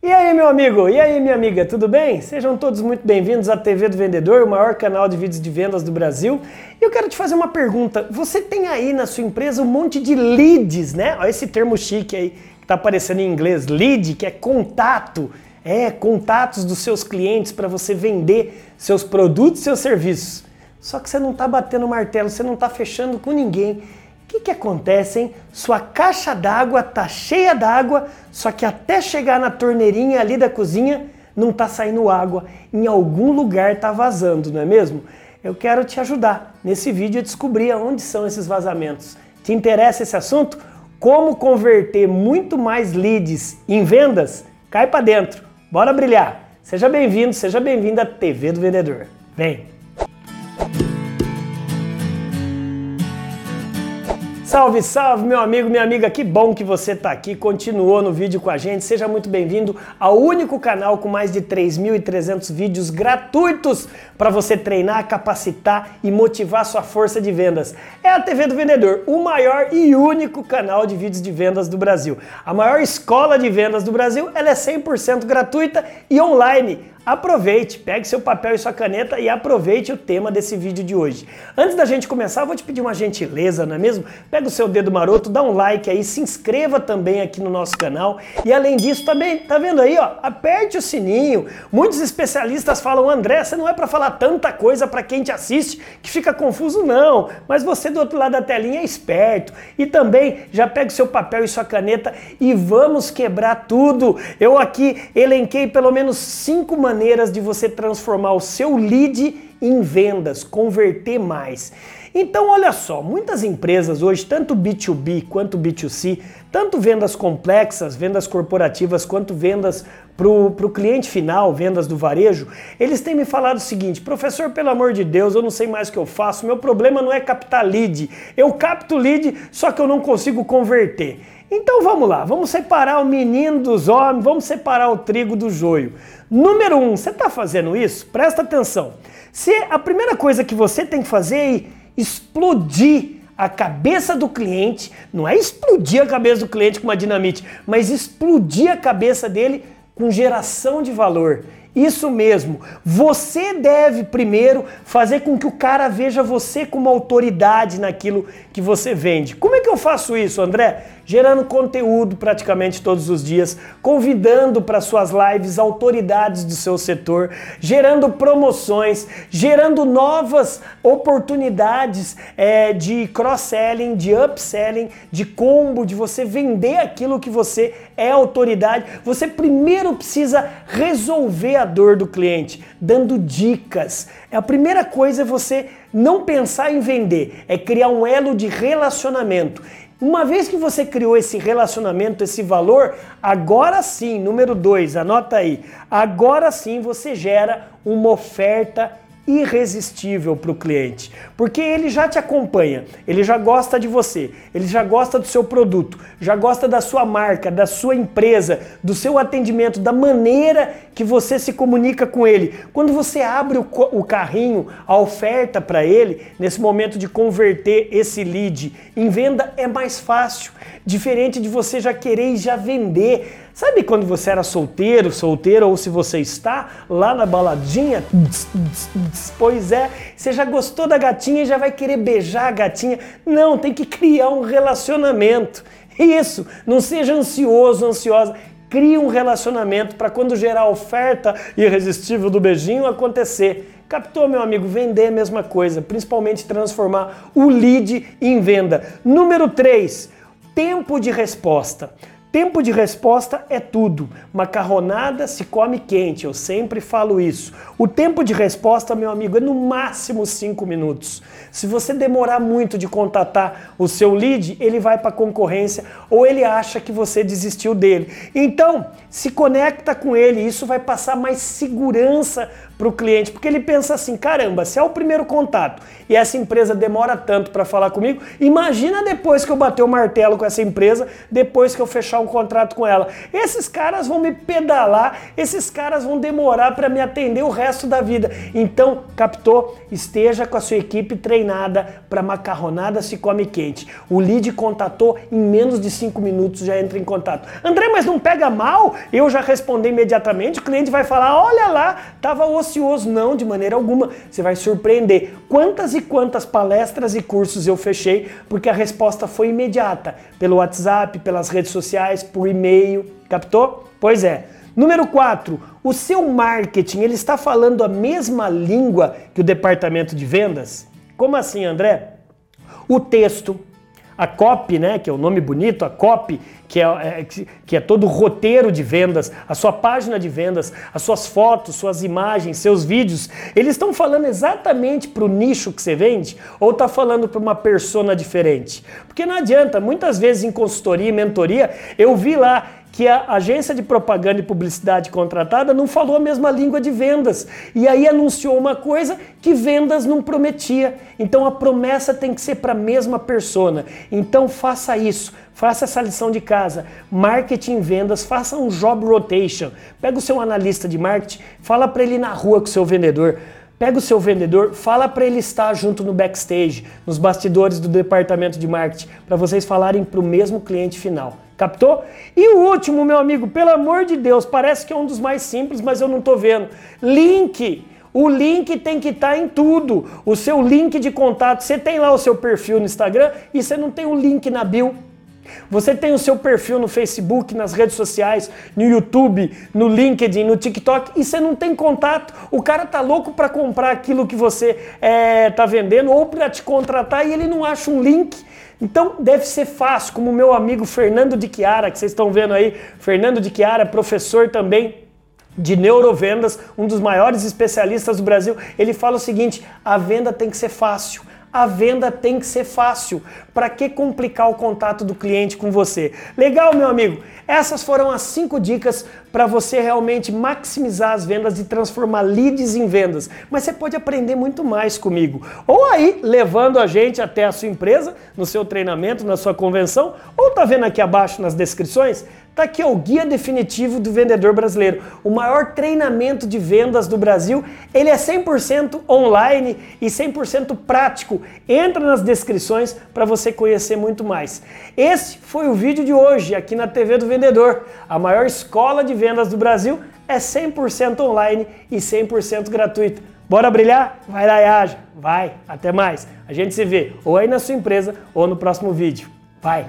E aí, meu amigo? E aí, minha amiga? Tudo bem? Sejam todos muito bem-vindos à TV do Vendedor, o maior canal de vídeos de vendas do Brasil. E eu quero te fazer uma pergunta. Você tem aí na sua empresa um monte de leads, né? Olha esse termo chique aí que tá aparecendo em inglês, lead, que é contato. É, contatos dos seus clientes para você vender seus produtos seus serviços. Só que você não está batendo martelo, você não está fechando com ninguém. O que, que acontece, hein? Sua caixa d'água tá cheia d'água, só que até chegar na torneirinha ali da cozinha não tá saindo água. Em algum lugar tá vazando, não é mesmo? Eu quero te ajudar nesse vídeo a descobrir onde são esses vazamentos. Te interessa esse assunto? Como converter muito mais leads em vendas? Cai para dentro. Bora brilhar. Seja bem-vindo, seja bem-vinda à TV do Vendedor. Vem. Salve, salve, meu amigo, minha amiga, que bom que você está aqui, continuou no vídeo com a gente. Seja muito bem-vindo ao único canal com mais de 3.300 vídeos gratuitos para você treinar, capacitar e motivar sua força de vendas. É a TV do Vendedor, o maior e único canal de vídeos de vendas do Brasil. A maior escola de vendas do Brasil, ela é 100% gratuita e online aproveite, pegue seu papel e sua caneta e aproveite o tema desse vídeo de hoje. Antes da gente começar, vou te pedir uma gentileza, não é mesmo? Pega o seu dedo maroto, dá um like aí, se inscreva também aqui no nosso canal e além disso também, tá vendo aí, ó, aperte o sininho. Muitos especialistas falam, André, você não é para falar tanta coisa para quem te assiste que fica confuso não, mas você do outro lado da telinha é esperto e também já pega o seu papel e sua caneta e vamos quebrar tudo. Eu aqui elenquei pelo menos cinco maneiras maneiras de você transformar o seu lead em vendas, converter mais. Então, olha só, muitas empresas hoje, tanto B2B quanto B2C, tanto vendas complexas, vendas corporativas, quanto vendas para o cliente final, vendas do varejo, eles têm me falado o seguinte: professor, pelo amor de Deus, eu não sei mais o que eu faço, meu problema não é captar lead, eu capto lead, só que eu não consigo converter. Então vamos lá, vamos separar o menino dos homens, vamos separar o trigo do joio. Número um, você está fazendo isso? Presta atenção. Se a primeira coisa que você tem que fazer é explodir a cabeça do cliente, não é explodir a cabeça do cliente com uma dinamite, mas explodir a cabeça dele com geração de valor. Isso mesmo. Você deve primeiro fazer com que o cara veja você como autoridade naquilo que você vende. Como é que eu faço isso, André? Gerando conteúdo praticamente todos os dias, convidando para suas lives autoridades do seu setor, gerando promoções, gerando novas oportunidades é, de cross-selling, de upselling, de combo, de você vender aquilo que você é autoridade. Você primeiro precisa resolver a dor do cliente, dando dicas. A primeira coisa é você não pensar em vender, é criar um elo de relacionamento. Uma vez que você criou esse relacionamento, esse valor, agora sim, número dois, anota aí, agora sim você gera uma oferta irresistível para o cliente, porque ele já te acompanha, ele já gosta de você, ele já gosta do seu produto, já gosta da sua marca, da sua empresa, do seu atendimento, da maneira que você se comunica com ele. Quando você abre o, o carrinho, a oferta para ele, nesse momento de converter esse lead em venda é mais fácil, diferente de você já querer e já vender. Sabe quando você era solteiro, solteira ou se você está lá na baladinha? Pois é, você já gostou da gatinha e já vai querer beijar a gatinha. Não, tem que criar um relacionamento. Isso, não seja ansioso, ansiosa. Crie um relacionamento para quando gerar a oferta irresistível do beijinho acontecer. Captou, meu amigo? Vender é a mesma coisa, principalmente transformar o lead em venda. Número 3, tempo de resposta. Tempo de resposta é tudo. Macarronada se come quente, eu sempre falo isso. O tempo de resposta, meu amigo, é no máximo 5 minutos. Se você demorar muito de contatar o seu lead, ele vai para a concorrência ou ele acha que você desistiu dele. Então, se conecta com ele, isso vai passar mais segurança para o cliente, porque ele pensa assim: caramba, se é o primeiro contato e essa empresa demora tanto para falar comigo, imagina depois que eu bater o martelo com essa empresa, depois que eu fechar um contrato com ela. Esses caras vão me pedalar, esses caras vão demorar para me atender o resto da vida. Então, captou? Esteja com a sua equipe treinada para macarronada se come quente. O lead contatou em menos de cinco minutos já entra em contato. André, mas não pega mal? Eu já respondi imediatamente. O cliente vai falar: olha lá, estava ocioso. Não, de maneira alguma. Você vai surpreender. Quantas e quantas palestras e cursos eu fechei porque a resposta foi imediata pelo WhatsApp, pelas redes sociais, por e-mail. Captou? Pois é. Número 4, o seu marketing ele está falando a mesma língua que o departamento de vendas? Como assim, André? O texto, a copy, né, que é o nome bonito, a copy, que é, é, que é todo o roteiro de vendas, a sua página de vendas, as suas fotos, suas imagens, seus vídeos, eles estão falando exatamente para o nicho que você vende ou está falando para uma persona diferente? Porque não adianta, muitas vezes em consultoria e mentoria, eu vi lá que a agência de propaganda e publicidade contratada não falou a mesma língua de vendas. E aí anunciou uma coisa que vendas não prometia. Então a promessa tem que ser para a mesma persona. Então faça isso. Faça essa lição de casa. Marketing vendas, faça um job rotation. Pega o seu analista de marketing, fala para ele na rua com o seu vendedor. Pega o seu vendedor, fala para ele estar junto no backstage, nos bastidores do departamento de marketing, para vocês falarem para o mesmo cliente final. Captou? E o último, meu amigo, pelo amor de Deus, parece que é um dos mais simples, mas eu não estou vendo. Link. O link tem que estar tá em tudo. O seu link de contato, você tem lá o seu perfil no Instagram e você não tem o link na bio. Você tem o seu perfil no Facebook, nas redes sociais, no YouTube, no LinkedIn, no TikTok e você não tem contato. O cara tá louco para comprar aquilo que você é, tá vendendo ou para te contratar e ele não acha um link. Então deve ser fácil, como o meu amigo Fernando de Chiara, que vocês estão vendo aí, Fernando de Chiara, professor também de neurovendas, um dos maiores especialistas do Brasil, ele fala o seguinte: a venda tem que ser fácil a venda tem que ser fácil. Para que complicar o contato do cliente com você? Legal, meu amigo? Essas foram as cinco dicas para você realmente maximizar as vendas e transformar leads em vendas. Mas você pode aprender muito mais comigo. Ou aí, levando a gente até a sua empresa, no seu treinamento, na sua convenção, ou tá vendo aqui abaixo nas descrições, Está aqui o guia definitivo do vendedor brasileiro. O maior treinamento de vendas do Brasil. Ele é 100% online e 100% prático. Entra nas descrições para você conhecer muito mais. Esse foi o vídeo de hoje aqui na TV do Vendedor. A maior escola de vendas do Brasil é 100% online e 100% gratuito. Bora brilhar? Vai lá e haja. Vai. Até mais. A gente se vê ou aí na sua empresa ou no próximo vídeo. Vai.